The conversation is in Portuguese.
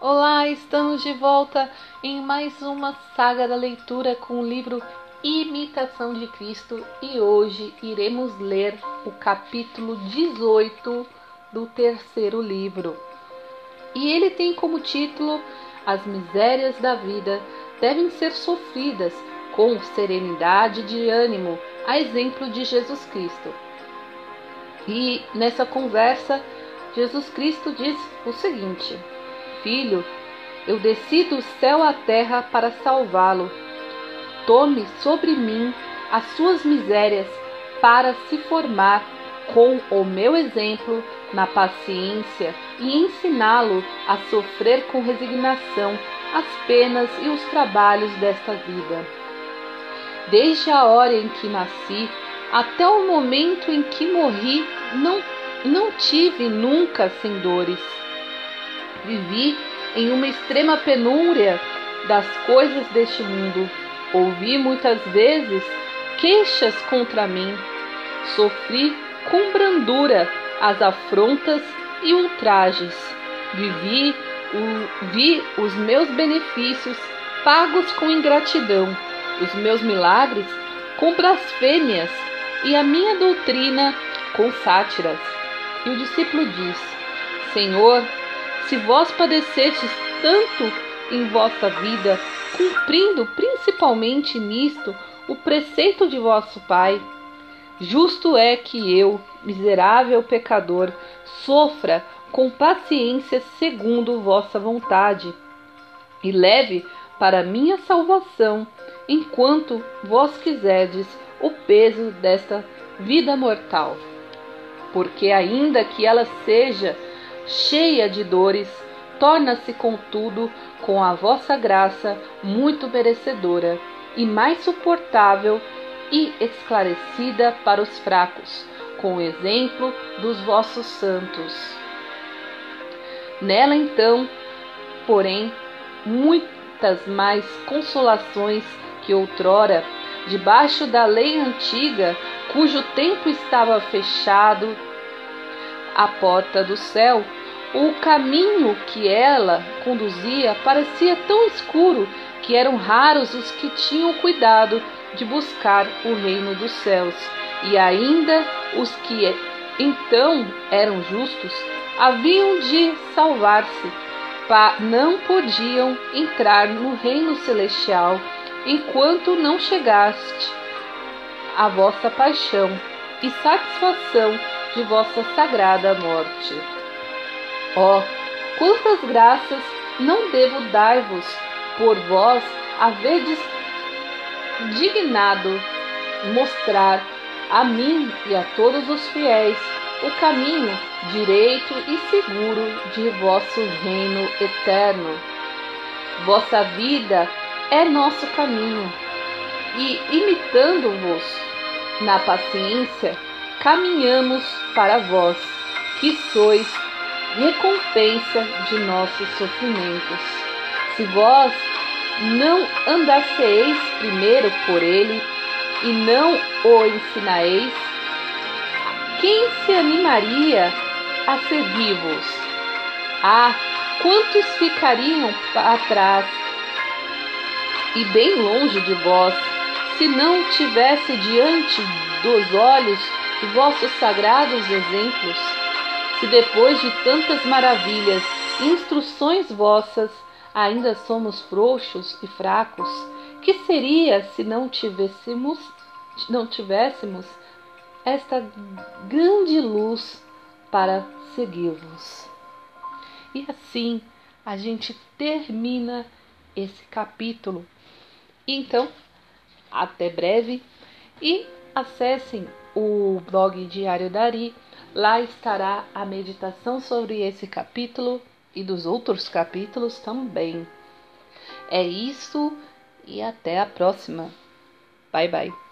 Olá, estamos de volta em mais uma saga da leitura com o livro Imitação de Cristo e hoje iremos ler o capítulo 18 do terceiro livro. E ele tem como título As misérias da vida devem ser sofridas com serenidade de ânimo, a exemplo de Jesus Cristo. E nessa conversa, Jesus Cristo diz o seguinte: Filho, eu desci do céu à terra para salvá-lo. Tome sobre mim as suas misérias para se formar com o meu exemplo na paciência e ensiná-lo a sofrer com resignação as penas e os trabalhos desta vida. Desde a hora em que nasci até o momento em que morri, não, não tive nunca sem dores. Vivi em uma extrema penúria das coisas deste mundo. Ouvi muitas vezes queixas contra mim. Sofri com brandura as afrontas e ultrajes. Vivi, o, vi os meus benefícios pagos com ingratidão, os meus milagres com blasfêmias e a minha doutrina com sátiras. E o discípulo diz: Senhor, se vós padecestes tanto em vossa vida, cumprindo principalmente nisto o preceito de vosso Pai, justo é que eu, miserável pecador, sofra com paciência segundo vossa vontade, e leve para minha salvação, enquanto vós quiserdes, o peso desta vida mortal. Porque, ainda que ela seja cheia de dores, torna-se, contudo, com a vossa graça, muito merecedora e mais suportável e esclarecida para os fracos, com o exemplo dos vossos santos. Nela, então, porém, muitas mais consolações que outrora, debaixo da lei antiga, cujo tempo estava fechado, a porta do céu, o caminho que ela conduzia parecia tão escuro que eram raros os que tinham cuidado de buscar o reino dos céus, e ainda os que então eram justos haviam de salvar-se, não podiam entrar no reino celestial enquanto não chegaste a vossa paixão e satisfação de vossa sagrada morte. Ó, oh, quantas graças não devo dar-vos por vós haverdes dignado mostrar a mim e a todos os fiéis o caminho direito e seguro de vosso reino eterno. Vossa vida é nosso caminho, e imitando-vos na paciência, caminhamos para vós, que sois recompensa de nossos sofrimentos. Se vós não andasseis primeiro por ele e não o ensinaeis, quem se animaria a seguir-vos? Ah, quantos ficariam atrás e bem longe de vós, se não tivesse diante dos olhos de vossos sagrados exemplos, se depois de tantas maravilhas e instruções vossas ainda somos frouxos e fracos, que seria se não tivéssemos, não tivéssemos esta grande luz para seguir-vos? E assim a gente termina esse capítulo. Então, até breve e acessem o blog Diário Dari. Lá estará a meditação sobre esse capítulo e dos outros capítulos também. É isso e até a próxima. Bye bye.